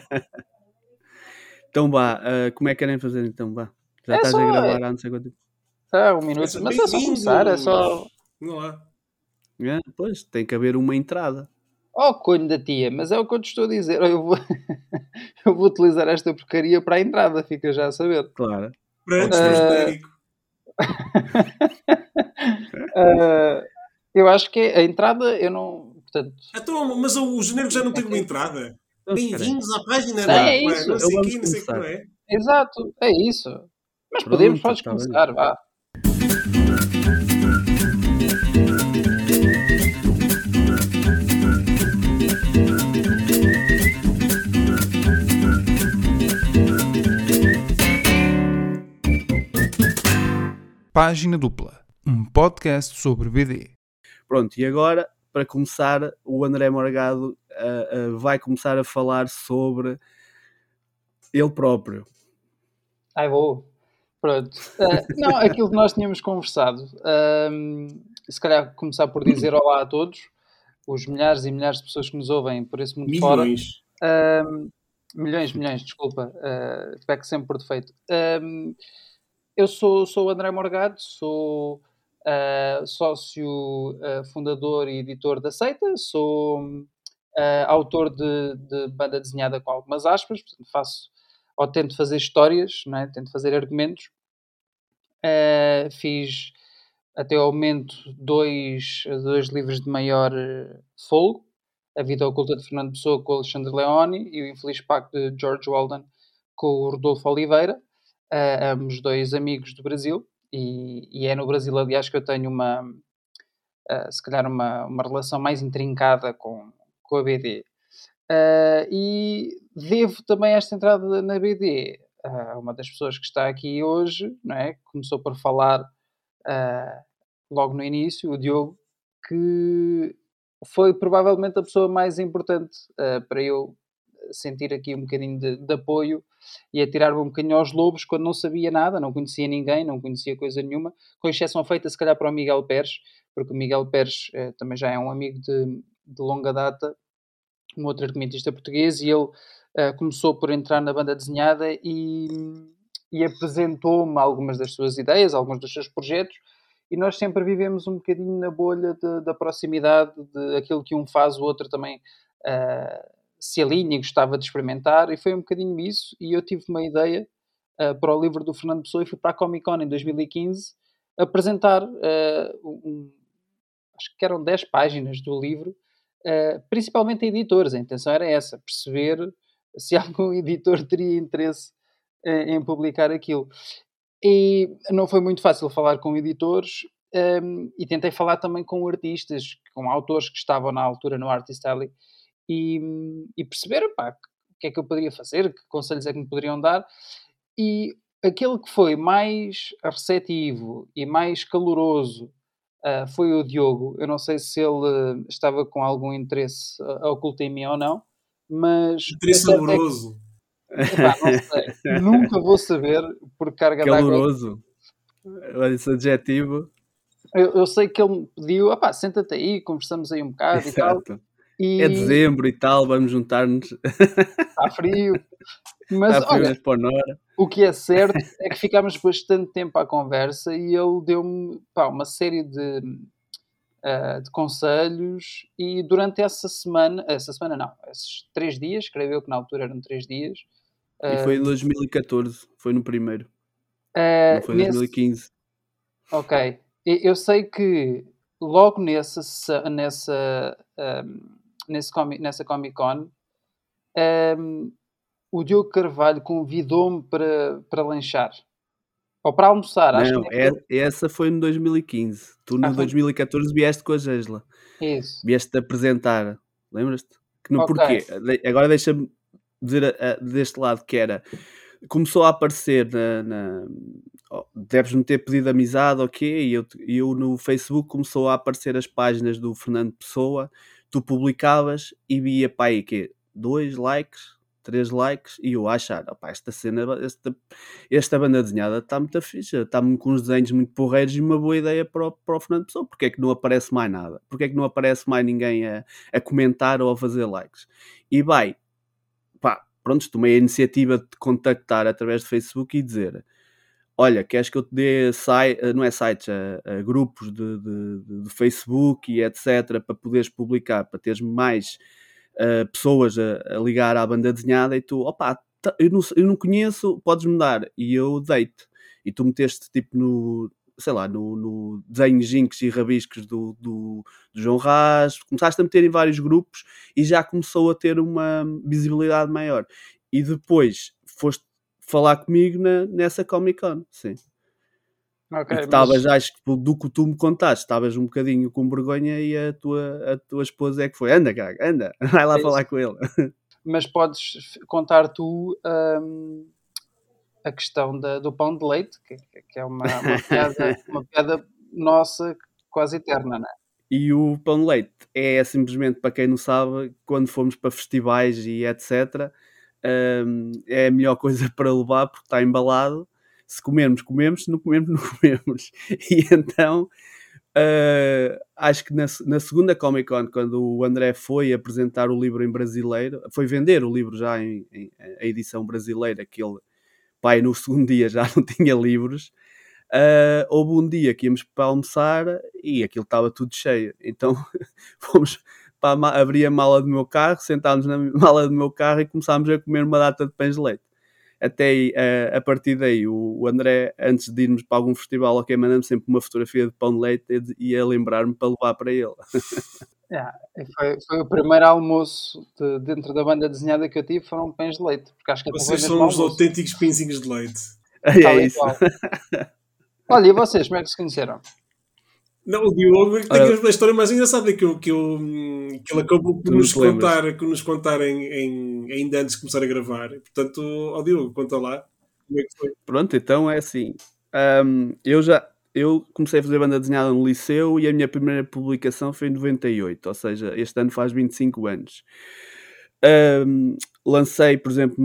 então vá, uh, como é que querem fazer então? Vá. Já é estás só, a gravar há não sei quanto tempo. Ah, um minuto. Mas é só começar, é só. Não há. É, pois, tem que haver uma entrada. Oh, conho da tia, mas é o que eu te estou a dizer. Eu vou, eu vou utilizar esta porcaria para a entrada, fica já a saber. Claro. Para antes uh... uh, eu acho que a entrada, eu não. Portanto... Então, mas o janeiro já não tem uma entrada. Bem-vindos à página da é isso. Não sei aqui, não sei como é. Exato, é isso. Mas Pronto, podemos, podes tá começar, bem. vá. Página Dupla, um podcast sobre BD. Pronto, e agora, para começar, o André Morgado uh, uh, vai começar a falar sobre ele próprio. Ai, vou. Pronto. Uh, não, aquilo que nós tínhamos conversado. se calhar começar por dizer olá a todos, os milhares e milhares de pessoas que nos ouvem por esse mundo milhões. fora. milhões, milhões, desculpa. Uh, sempre por defeito. Eu sou, sou o André Morgado, sou uh, sócio uh, fundador e editor da Seita, sou uh, autor de, de, banda desenhada com algumas aspas, portanto faço ou tento fazer histórias, não é? tento fazer argumentos. fiz até ao momento dois, dois livros de maior folgo, A Vida Oculta de Fernando Pessoa com Alexandre Leoni e O Infeliz Pacto de George Walden com o Rodolfo Oliveira uh, ambos dois amigos do Brasil, e, e, é no Brasil, aliás, que eu tenho uma, uh, se calhar, uma, uma relação mais intrincada com, com a BD. Uh, e devo também esta entrada na BD a uma das pessoas que está aqui hoje, não é? começou por falar logo no início, o Diogo, que foi provavelmente a pessoa mais importante para eu sentir aqui um bocadinho de, de apoio e a tirar-me um bocadinho aos lobos quando não sabia nada, não conhecia ninguém, não conhecia coisa nenhuma, com exceção feita se calhar para o Miguel Pérez, porque o Miguel Pérez eh, também já é um amigo de, de longa data, um outro argumentista português, e ele eh, começou por entrar na banda desenhada e, e apresentou-me algumas das suas ideias, alguns dos seus projetos, e nós sempre vivemos um bocadinho na bolha de, da proximidade, de aquilo que um faz, o outro também uh, se alinha e gostava de experimentar, e foi um bocadinho isso. E eu tive uma ideia uh, para o livro do Fernando Pessoa e fui para a Comic Con em 2015 apresentar uh, um, acho que eram 10 páginas do livro, uh, principalmente a editores. A intenção era essa, perceber se algum editor teria interesse em publicar aquilo. E não foi muito fácil falar com editores. Um, e tentei falar também com artistas, com autores que estavam na altura no Artist Alley e, e perceber pá, o que é que eu poderia fazer, que conselhos é que me poderiam dar. E aquele que foi mais receptivo e mais caloroso uh, foi o Diogo. Eu não sei se ele estava com algum interesse oculto em mim ou não, mas. Interesse é amoroso. É Nunca vou saber por carga d'água. Caloroso. Olha esse adjetivo. Eu, eu, sei que ele me pediu, senta-te aí, conversamos aí um bocado Exato. e tal. E... É dezembro e tal, vamos juntar-nos. Está frio. Mas Está frio, olha, mas o que é certo é que ficámos bastante tempo à conversa e ele deu-me uma série de, uh, de conselhos e durante essa semana, essa semana não, esses três dias, creio eu que na altura eram três dias. Uh, e foi em 2014, foi no primeiro. Uh, não foi em nesse... 2015. Ok. Eu sei que logo nessa, nessa um, nesse, nessa Comic Con, um, o Diogo Carvalho convidou-me para, para lanchar. Ou para almoçar, acho Não, que é, essa foi no 2015. Tu no ah, 2014 vieste com a Gesla. Isso. Vieste-te apresentar. Lembras-te? Que no okay. porquê? Agora deixa-me dizer a, a, deste lado que era. Começou a aparecer na. na oh, Deves-me ter pedido amizade, ok? E eu, eu no Facebook começou a aparecer as páginas do Fernando Pessoa tu publicavas e via pá aí que dois likes, três likes e eu achar, opá, esta cena, esta, esta banda desenhada está muito fixe, está com uns desenhos muito porreiros e uma boa ideia para o, para o Fernando Pessoa, porque é que não aparece mais nada? Porque é que não aparece mais ninguém a, a comentar ou a fazer likes? E vai, pá, pronto, tomei a iniciativa de contactar através do Facebook e dizer olha, queres que eu te dê site, eh, não é sites, a, a grupos de, de, de, Facebook e etc. para poderes publicar, para teres mais pessoas a, a, ligar à banda desenhada e tu, opa, eu não, eu não conheço, podes-me dar e eu deito. E tu meteste tipo no, sei lá, no, no desenhos jinx e rabiscos do, do, do, João Raz, começaste a meter em vários grupos e já começou a ter uma visibilidade maior. E depois foste falar comigo na, nessa Comic Con, sim. Okay, estavas, mas... acho que do que tu me contaste, estavas um bocadinho com vergonha e a tua, a tua esposa é que foi. Anda, caga, anda, vai lá é falar com ele. Mas podes contar tu um, a questão da, do pão de leite, que, que é uma, uma, piada, uma piada nossa quase eterna, não é? E o pão de leite é simplesmente, para quem não sabe, quando fomos para festivais e etc., é a melhor coisa para levar porque está embalado. Se comermos, comemos, se não comermos, não comemos. E então, uh, acho que na, na, segunda Comic Con, quando o André foi apresentar o livro em brasileiro, foi vender o livro já em, em a edição brasileira, que ele, pai, no segundo dia já não tinha livros. Uh, houve um dia que íamos para almoçar e aquilo estava tudo cheio. Então fomos para abrir a mala do meu carro, sentámos na mala do meu carro e começámos a comer uma data de pães de leite. Até aí, a, a partir daí, o, o, André, antes de irmos para algum festival, ok, mandando sempre uma fotografia de pão de leite e ia lembrar-me para levar para ele. Yeah, foi, foi, o primeiro almoço de, dentro da banda desenhada que eu tive, foram pães de leite. Porque acho que vocês são os autênticos pinzinhos de leite. É, isso. Olha, e vocês, como é que se conheceram? Não, o Diogo tem Ora, a história mais engraçada que, eu, que, eu, que ele acabou por nos contar, que nos contar em, em, ainda antes de começar a gravar. Portanto, ó Diogo, conta lá como é que foi. Pronto, então é assim. Um, eu já eu comecei a fazer banda desenhada no liceu e a minha primeira publicação foi em 98, ou seja, este ano faz 25 anos. Um, lancei, por exemplo,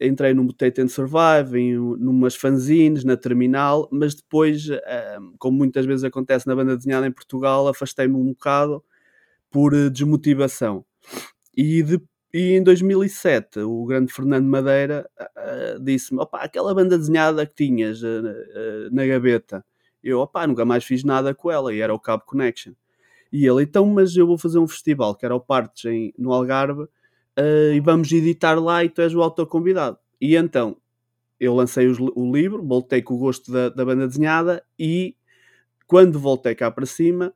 entrei no Mutate and Survive, em numas fanzines, na terminal, mas depois, um, como muitas vezes acontece na banda desenhada em Portugal, afastei-me um bocado por uh, desmotivação. E, de, e, em 2007, o grande Fernando Madeira uh, disse-me: opa, aquela banda desenhada que tinhas na gaveta. Eu, opá, nunca mais fiz nada com ela, e era o Cabo Connection. E ele, então, mas eu vou fazer um festival, que era o Partes no Algarve, uh, e vamos editar lá e tu és o autor convidado. E então, eu lancei os, o livro, voltei com o gosto da, da, banda desenhada e quando voltei cá para cima,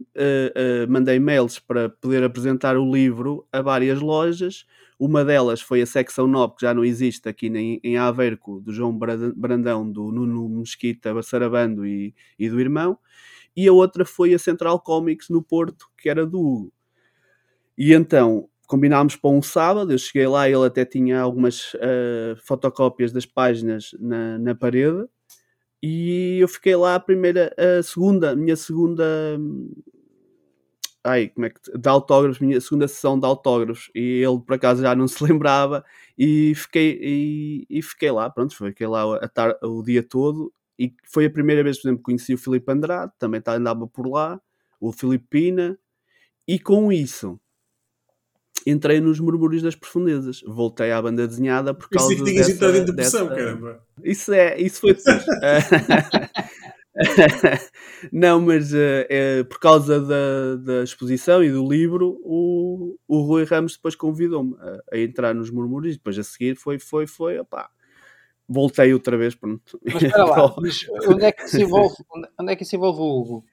uh, uh, mandei mails para poder apresentar o livro a várias lojas. Uma delas foi a Secção 9, que já não existe aqui em, em Aveiro, do João Brandão, do Nuno Mesquita Sarabando e, e do irmão e a outra foi a Central Comics no Porto, que era do Hugo. E então combinámos para um sábado, eu cheguei lá, ele até tinha algumas uh, fotocópias das páginas na, na parede, e eu fiquei lá a primeira, a segunda, minha segunda ai, como é que de autógrafos, minha segunda sessão de autógrafos e ele por acaso já não se lembrava e fiquei e, e fiquei lá, pronto, fiquei lá a tar, o dia todo e foi a primeira vez, por exemplo, que conheci o Filipe Andrade, também andava por lá, o Filipe Pina, e com isso entrei nos murmúrios das profundezas. Voltei à banda desenhada por causa Isso é que tinhas entrado em depressão, dessa... caramba. Isso é, isso foi Não, mas uh, é, por causa da, da exposição e do livro, o, o Rui Ramos depois convidou-me a, a, entrar nos murmúrios. Depois a seguir foi, foi, foi, opá, voltei outra vez, pronto. Mas espera lá, mas onde é que se envolve, onde é que se envolve o Hugo?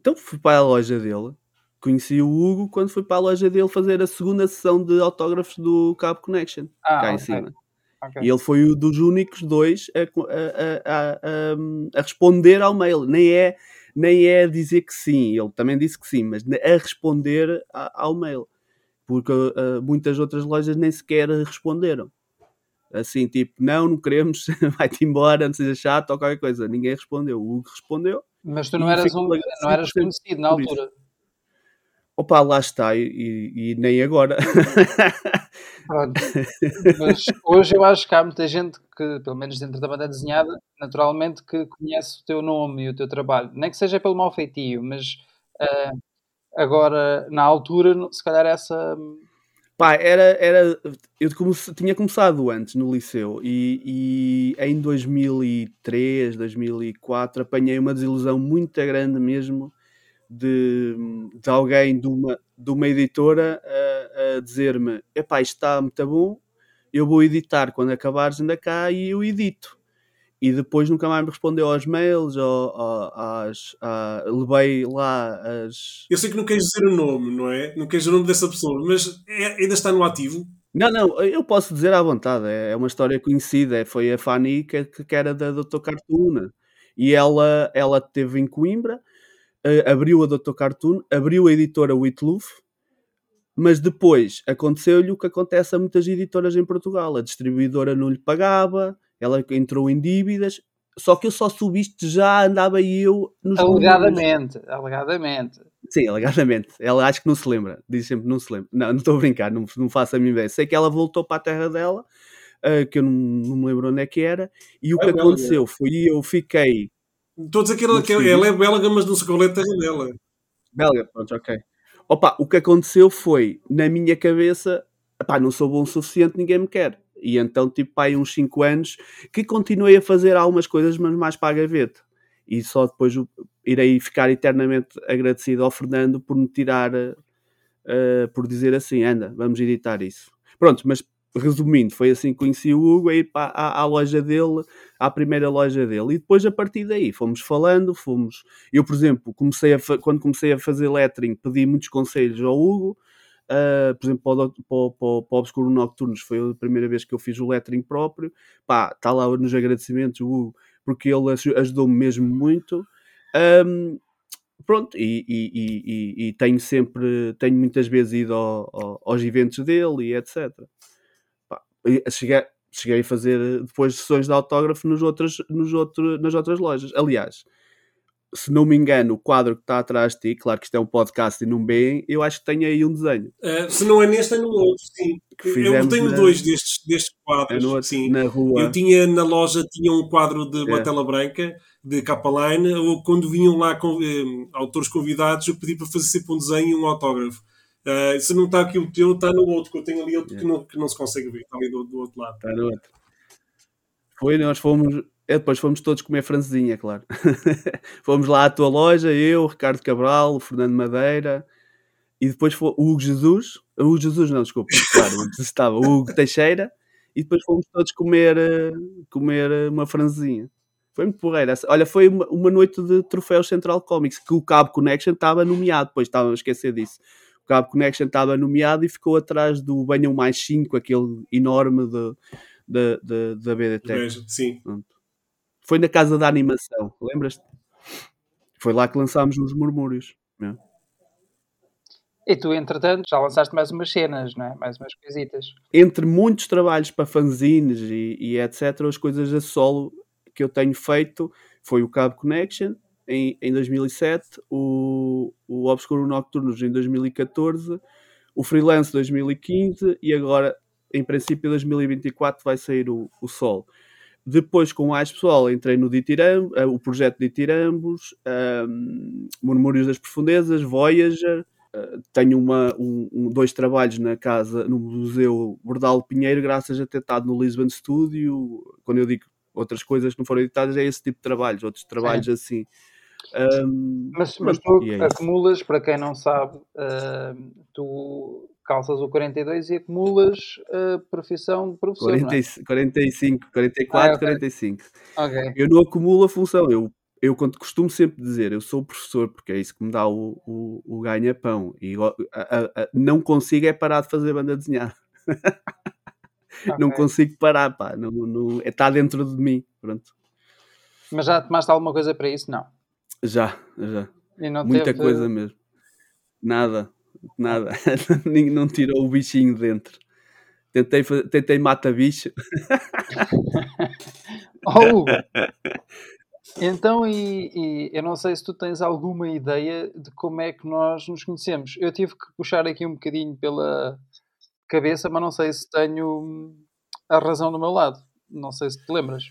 Então fui para a loja dele, conheci o Hugo quando fui para a loja dele fazer a segunda sessão de autógrafos do Cabo Connection, ah, cá okay. em cima. Okay. E ele foi um dos únicos dois a, a, a, a, responder ao mail. Nem é, nem é dizer que sim, ele também disse que sim, mas a responder ao mail. Porque uh, muitas outras lojas nem sequer responderam assim, tipo, não, não queremos, vai-te embora, não seja chato ou qualquer coisa. Ninguém respondeu. O Hugo respondeu. Mas tu não eras, um, não eras conhecido na altura. Opa, lá está, e, e, e nem agora. Mas hoje eu acho que há muita gente que, pelo menos dentro da banda desenhada, naturalmente que conhece o teu nome e o teu trabalho. Nem que seja pelo mau feitio, mas uh, agora, na altura, se calhar essa Pá, era, era, eu comece, tinha começado antes no liceu e, e, em 2003, 2004 apanhei uma desilusão muito grande mesmo de, de alguém de uma, de uma editora a, a dizer-me: epá, isto está muito bom, eu vou editar quando acabares ainda cá e eu edito e depois nunca mais me respondeu aos mails, ou, ou às, a, levei lá as. Eu sei que não queres dizer o nome, não é? Não queres o nome dessa pessoa, mas é, ainda está no ativo? Não, não, eu posso dizer à vontade, é, é uma história conhecida, foi a Fanny que, que era da Dr. Cartoon, e ela, ela teve em Coimbra, abriu a Dr. Cartoon, abriu a editora Witloof, mas depois aconteceu-lhe o que acontece a muitas editoras em Portugal, a distribuidora não lhe pagava, ela entrou em dívidas, só que eu só subi isto já andava eu nos Alegadamente, números. alegadamente. Sim, alegadamente. Ela acho que não se lembra, diz sempre não se lembra. Não, não estou a brincar, não, não faço a minha ideia. Sei que ela voltou para a terra dela, uh, que eu não, não, me lembro onde é que era, e o é que aconteceu foi eu fiquei. Estou a dizer que ela, que é belga, mas não sei qual é a terra dela. Belga, pronto, ok. Opa, o que aconteceu foi, na minha cabeça, pá, não sou bom o suficiente, ninguém me quer. E então, tipo, aí uns 5 anos que continuei a fazer algumas coisas, mas mais para a gaveta. E só depois irei ficar eternamente agradecido ao Fernando por me tirar, uh, por dizer assim: anda, vamos editar isso. Pronto, mas resumindo, foi assim que conheci o Hugo, aí para à, loja dele, à primeira loja dele, e depois a partir daí fomos falando, fomos. Eu, por exemplo, comecei a quando comecei a fazer lettering, pedi muitos conselhos ao Hugo, Uh, por exemplo, para o, para, para, para o Obscuro Nocturnos foi a primeira vez que eu fiz o lettering próprio. Pá, está lá nos agradecimentos, Hugo, porque ele ajudou-me mesmo muito. Um, pronto, e, e, e, e, tenho sempre, tenho muitas vezes ido ao, ao, aos eventos dele e etc. Cheguei, cheguei a fazer depois sessões de autógrafo nos outros, nos outro, nas outras lojas. Aliás, se não me engano, o quadro que está atrás de ti, claro que isto é um podcast e não bem, eu acho que tem aí um desenho. Uh, se não é neste, é no outro, sim. Eu tenho na... dois destes, destes quadros. É no, sim. Na rua. Eu tinha na loja tinha um quadro de é. tela branca, de capa line, ou quando vinham lá com, eh, autores convidados, eu pedi para fazer sempre um desenho e um autógrafo. Uh, se não está aqui o teu, está no outro, que eu tenho ali outro é. que, não, que não se consegue ver, está ali do, do outro lado. Está no outro. Foi, nós fomos e depois fomos todos comer francesinha, claro. fomos lá à tua loja, eu, Ricardo Cabral, o Fernando Madeira, e depois foi o Hugo Jesus, o Hugo Jesus não, desculpa, claro, estava o Hugo Teixeira, e depois fomos todos comer, eh, comer eh, uma francesinha. Foi muito porreira. Olha, foi uma, uma, noite de troféus Central Comics, que o Cabo Connection estava nomeado, depois estava a esquecer disso. O Cabo Connection estava nomeado e ficou atrás do Banham Mais 5, aquele enorme de, de, de, da BDT. Sim. Pronto. Foi na casa da animação, lembras-te? Foi lá que lançámos os murmúrios. É. E tu, entretanto, já lançaste mais umas cenas, não é? Mais umas coisitas. Entre muitos trabalhos para fanzines e, e etc., as coisas a solo que eu tenho feito foi o Cabo Connection em, em 2007, o, o Obscuro Nocturnos em 2014, o Freelance 2015 e agora, em princípio, 2024 vai sair o, o Sol. Depois, com mais pessoal, entrei no Ditirambos, uh, o projeto Ditirambos, um, Murmúrios das Profundezas, Voyager. Uh, tenho uma, um, um, dois trabalhos na casa, no Museu Bordal Pinheiro, graças a ter estado no Lisbon Studio. Quando eu digo outras coisas que não foram editadas, é esse tipo de trabalhos, outros trabalhos é. assim. Um, mas, mas tu é acumulas, para quem não sabe, uh, tu calças o 42 e acumulas a profissão de professor. 40, é? 45, 44, ah, okay. 45. Okay. Eu não acumulo a função, eu, eu costumo sempre dizer, eu sou professor porque é isso que me dá o, o, o ganha-pão e a, a, a, não consigo é parar de fazer banda desenhada. Okay. Não consigo parar, pá, não, não, está é, dentro de mim, pronto. Mas já tomaste alguma coisa para isso? Não. Já, já. Muita teve... coisa mesmo. Nada, Nada. não tirou o bichinho dentro. Tentei, tentei mata bicho. oh! Então, e, e, eu não sei se tu tens alguma ideia de como é que nós nos conhecemos. Eu tive que puxar aqui um bocadinho pela cabeça, mas não sei se tenho a razão do meu lado. Não sei se te lembras.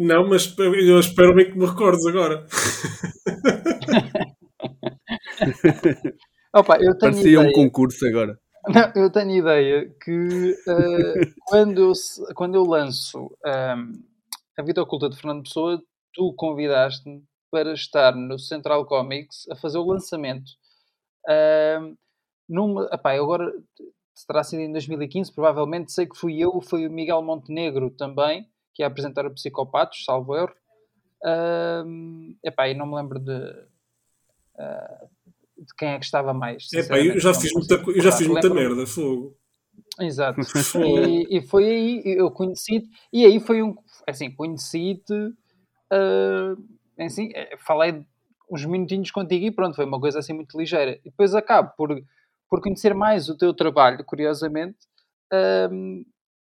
Não, mas eu espero bem que me recordes agora. Opa, eu tenho Parecia ideia. um concurso agora. Não, eu tenho ideia que uh, quando, eu, quando eu lanço um, a Vida Oculta de Fernando Pessoa, tu convidaste-me para estar no Central Comics a fazer o lançamento. Uh, numa, epá, agora terá sido em 2015, provavelmente sei que fui eu, foi o Miguel Montenegro também, que ia apresentar o Psicopatos, salvo erro. Uh, epá, e não me lembro de, uh, de quem é que estava mais. Epá, eu já fiz muita, eu já fiz muita merda, fogo. Exato. e, e, foi aí, eu conheci e aí foi um, assim, conheci-te, uh, assim, falei uns minutinhos contigo e pronto, foi uma coisa assim muito ligeira. E depois acabo por, por conhecer mais o teu trabalho, curiosamente, um,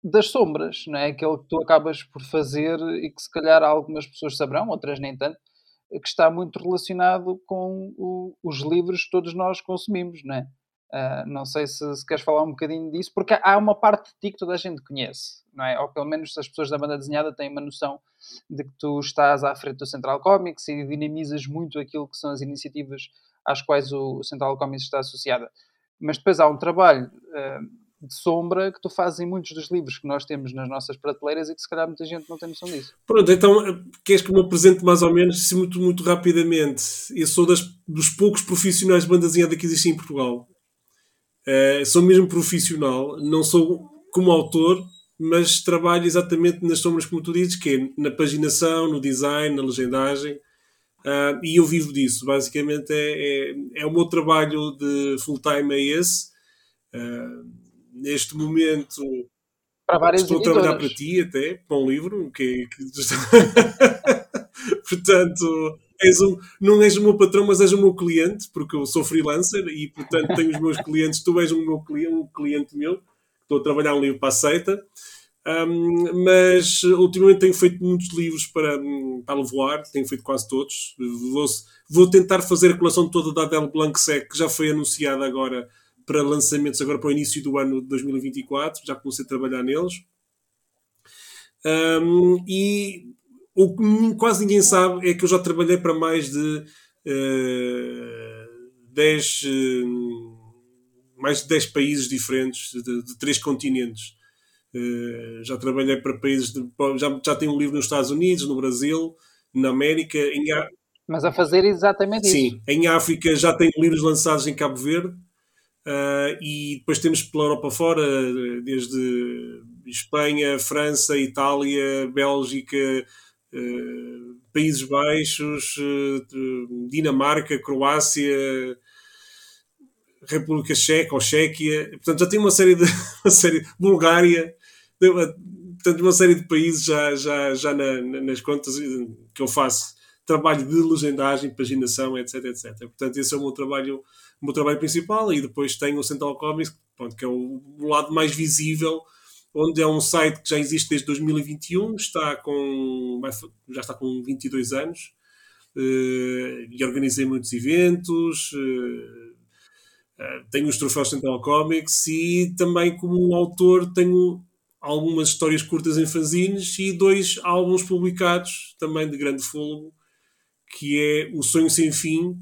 das sombras, não é? Aquele que tu acabas por fazer e que se calhar algumas pessoas saberão, outras nem tanto, que está muito relacionado com o, os livros que todos nós consumimos, não é? Uh, não sei se, se, queres falar um bocadinho disso, porque há uma parte de ti que toda a gente conhece, não é? Ou pelo menos as pessoas da banda desenhada têm uma noção de que tu estás à frente do Central Comics e dinamizas muito aquilo que são as iniciativas às quais o Central Comics está associada. Mas depois há um trabalho uh, de sombra que tu fazes em muitos dos livros que nós temos nas nossas prateleiras e que se calhar muita gente não tem noção disso. Pronto, então queres que me apresente mais ou menos, muito, muito rapidamente? Eu sou das, dos poucos profissionais de banda desenhada que existem em Portugal. Uh, sou mesmo profissional, não sou como autor, mas trabalho exatamente nas sombras, como tu dizes, que é na paginação, no design, na legendagem. Uh, e eu vivo disso. Basicamente, é, é, é o meu trabalho de full-time é esse. Uh, neste momento estou a trabalhar para ti até, para um livro, que, que... portanto és um, não és o meu patrão, mas és o meu cliente, porque eu sou freelancer e portanto tenho os meus clientes, tu és um meu cliente, um cliente meu, estou a trabalhar um livro para a seita. Um, mas ultimamente tenho feito muitos livros para, para Levoar, tenho feito quase todos. Vou, vou tentar fazer a coleção toda da Adele Blanc Sec, que já foi anunciada agora para lançamentos agora para o início do ano de 2024, já comecei a trabalhar neles. Um, e o que quase ninguém sabe é que eu já trabalhei para mais de uh, 10, uh, mais de 10 países diferentes, de, de três continentes. Uh, já trabalhei para países de, já, já tenho um livro nos Estados Unidos, no Brasil, na América, em, mas a fazer exatamente Sim, isso. Sim, em África já tenho livros lançados em Cabo Verde, Uh, e depois temos pela Europa fora, desde Espanha, França, Itália, Bélgica, uh, Países Baixos, uh, Dinamarca, Croácia, República Checa ou Chequia. Portanto, já tem uma série de. Uma série, Bulgária. Portanto, uma série de países já, já, já na, nas contas que eu faço trabalho de legendagem, paginação, etc, etc. Portanto, esse é o meu trabalho o meu trabalho principal e depois tenho o Central Comics, pronto, que é o, o, lado mais visível, onde é um site que já existe desde 2021, está com, já está com 22 anos uh, e organizei muitos eventos. Uh, uh, tenho os troféus Central Comics e também como autor tenho algumas histórias curtas em fanzines e dois álbuns publicados também de grande fogo que é O Sonho Sem Fim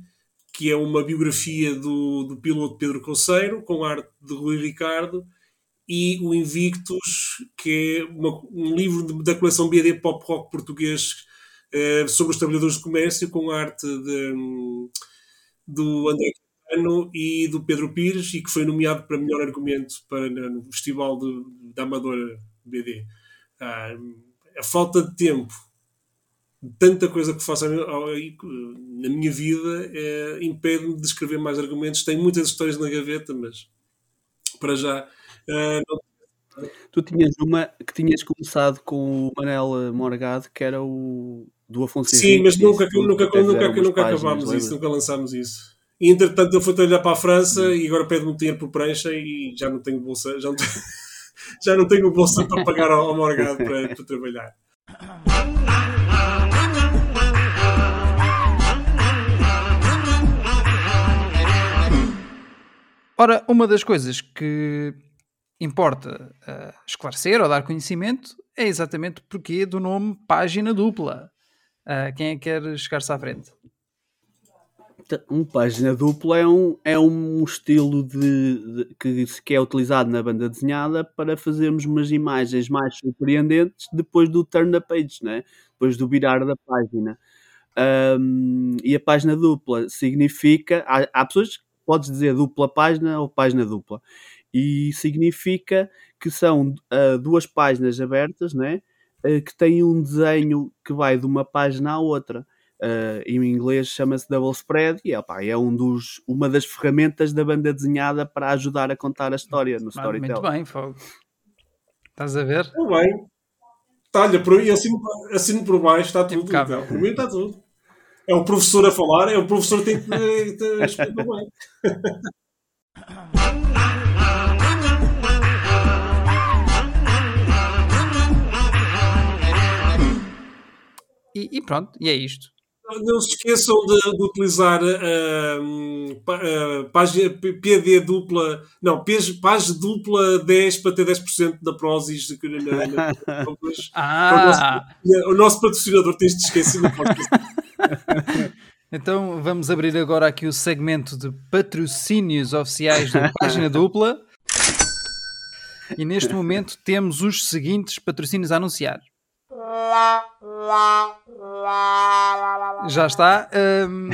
que é uma biografia do, do piloto Pedro Conceiro, com arte de Rui Ricardo, e o Invictus, que é uma, um livro de, da coleção BD Pop Rock português eh, sobre os trabalhadores de comércio, com arte de, do André Caetano e do Pedro Pires, e que foi nomeado para melhor argumento para, no Festival de, da Amadora BD. Ah, a falta de tempo tanta coisa que faço na minha vida é, impede-me de escrever mais argumentos. Tenho muitas histórias na gaveta, mas para já. Uh, não... Tu tinhas uma que tinhas começado com o Manel Morgado, que era o do Afonso Sim, Henrique, mas nunca, nunca, nunca, nunca, nunca acabámos isso, nunca lançámos isso. E entretanto ele foi trabalhar para a França hum. e agora pede-me dinheiro por prancha e já não tenho bolsa, já não tenho, já não tenho bolsa para pagar ao, ao Morgado para, para trabalhar. Ora, uma das coisas que importa uh, esclarecer ou dar conhecimento é exatamente o porquê do nome página dupla. Uh, quem é que quer chegar-se à frente? Um página dupla é um, é um estilo de, de, que, que é utilizado na banda desenhada para fazermos umas imagens mais surpreendentes depois do turn the page, né? depois do virar da página. Um, e a página dupla significa. Há, há pessoas podes dizer dupla página ou página dupla, e significa que são uh, duas páginas abertas né? Uh, que têm um desenho que vai de uma página à outra. Uh, em inglês chama-se Double Spread e opa, é um dos, uma das ferramentas da banda desenhada para ajudar a contar a história no Storytel. Muito bem, Fogo. Estás a ver? Muito bem. Talha, por aí, assino, assino por baixo, está tudo. Então. Por mim está tudo. É o professor a falar, é o professor que tem que explicar bem. E, e, pronto, e é isto. Não se esqueçam de, de utilizar a uh, página PD dupla, não, página dupla 10 para ter 10% da Prozis. Na, na, ah. o, nosso, o nosso patrocinador tem este esquecido. então vamos abrir agora aqui o segmento de patrocínios oficiais da página dupla. E neste momento temos os seguintes patrocínios a anunciar. Já está. Um,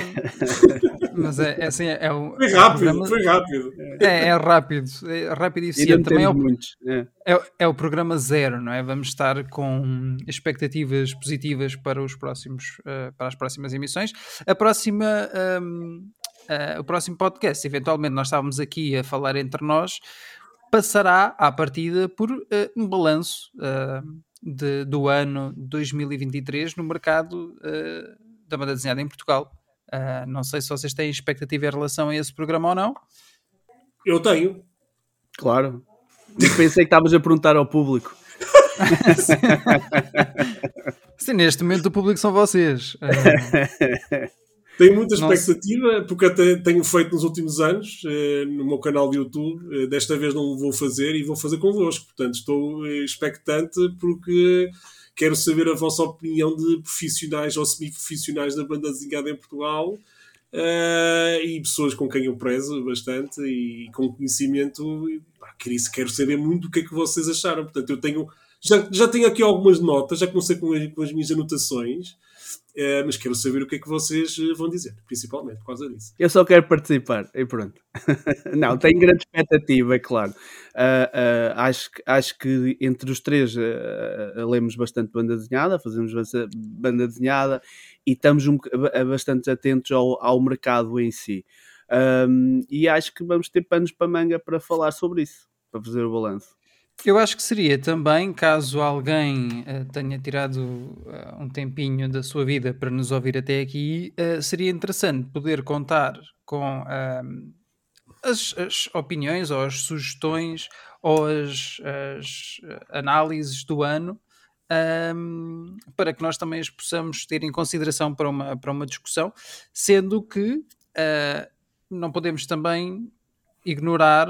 mas é, é assim, é, um, foi rápido, programa, foi rápido. É, é rápido, é rápido e eficiente. Também é o, é. é. É, o programa zero, não é? Vamos estar com expectativas positivas para os próximos, uh, para as próximas emissões. A próxima, um, uh, o próximo podcast, eventualmente nós estávamos aqui a falar entre nós, passará à partida por uh, um balanço de, do ano 2023 no mercado uh, da banda desenhada em Portugal. Uh, não sei se vocês têm expectativa em relação a esse programa ou não. Eu tenho. Claro. Eu pensei que estavas a perguntar ao público. Sim, neste momento o público são vocês. Uh... Tenho muita expectativa, Nossa. porque até tenho feito nos últimos anos eh, no meu canal de YouTube. Eh, desta vez não vou fazer e vou fazer convosco. Portanto, estou eh, expectante porque quero saber a vossa opinião de profissionais ou semi-profissionais da banda desenhada em Portugal uh, e pessoas com quem eu prezo bastante e com conhecimento. Pá, quero saber muito o que é que vocês acharam. Portanto, eu tenho. Já, já tenho aqui algumas notas, já comecei com as, com as minhas anotações. Uh, mas quero saber o que é que vocês eh, vão dizer, principalmente por causa disso. Eu só quero participar e pronto. não, tenho grande expectativa, é claro. Uh, uh, acho, acho que entre os três lemos bastante banda desenhada, fazemos banda desenhada e estamos um, bastante atentos ao, ao mercado em si. Um, e acho que vamos ter panos para manga para falar sobre isso, para fazer o balanço. Eu acho que seria também, caso alguém uh, tenha tirado uh, um tempinho da sua vida para nos ouvir até aqui, uh, seria interessante poder contar com ehm, as, as, opiniões ou as sugestões ou as, as análises do ano ehm, para que nós também as possamos ter em consideração para uma, para uma discussão, sendo que não podemos também ignorar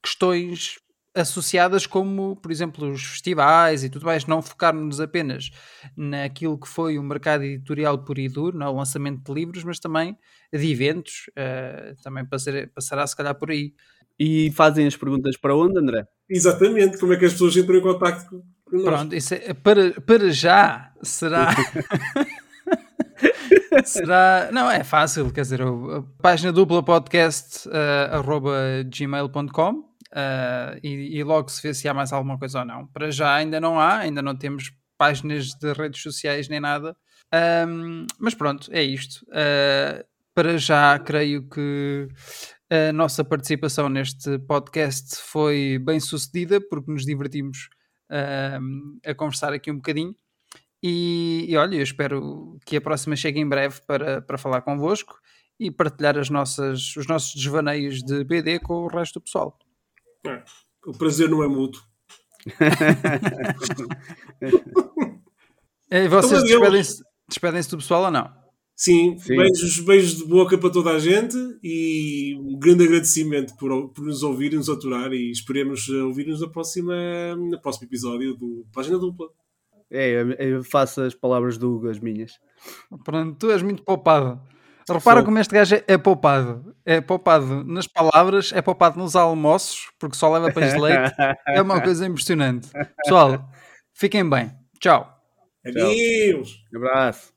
questões associadas como, por exemplo, os festivais e tudo mais, não focarmos apenas naquilo que foi o mercado editorial por e duro, no lançamento de livros, mas também de eventos, uh, também passará, passará se calhar por aí. E fazem as perguntas para onde, André? Exatamente, como é que as pessoas entram em contato com nós? Pronto, isso é, para, para já será... será... Não, é fácil, quer dizer, a página dupla podcast uh, arroba gmail.com uh, e, e, logo se vê se há mais alguma coisa ou não. Para já ainda não há, ainda não temos páginas de redes sociais nem nada. Um, mas pronto, é isto. Uh, para já, creio que a nossa participação neste podcast foi bem sucedida, porque nos divertimos a conversar aqui um bocadinho. E, e, olha, eu espero que a próxima chegue em breve para, para falar convosco e partilhar as nossas, os nossos desvaneios de BD com o resto do pessoal. É, o prazer não é mútuo. e vocês então, despedem-se despedem do pessoal ou não? Sim, Sim, Beijos, beijos de boca para toda a gente e um grande agradecimento por, por nos ouvir e nos aturar e esperemos ouvir-nos na próxima, no próximo episódio do Página Dupla. É, eu faço as palavras do Hugo as minhas. Pronto, tu és muito poupado. Repara Sou. como este gajo é, é poupado. É poupado nas palavras, é poupado nos almoços, porque só leva para leite. é uma coisa impressionante. Pessoal, fiquem bem. Tchau. Adeus. Um abraço.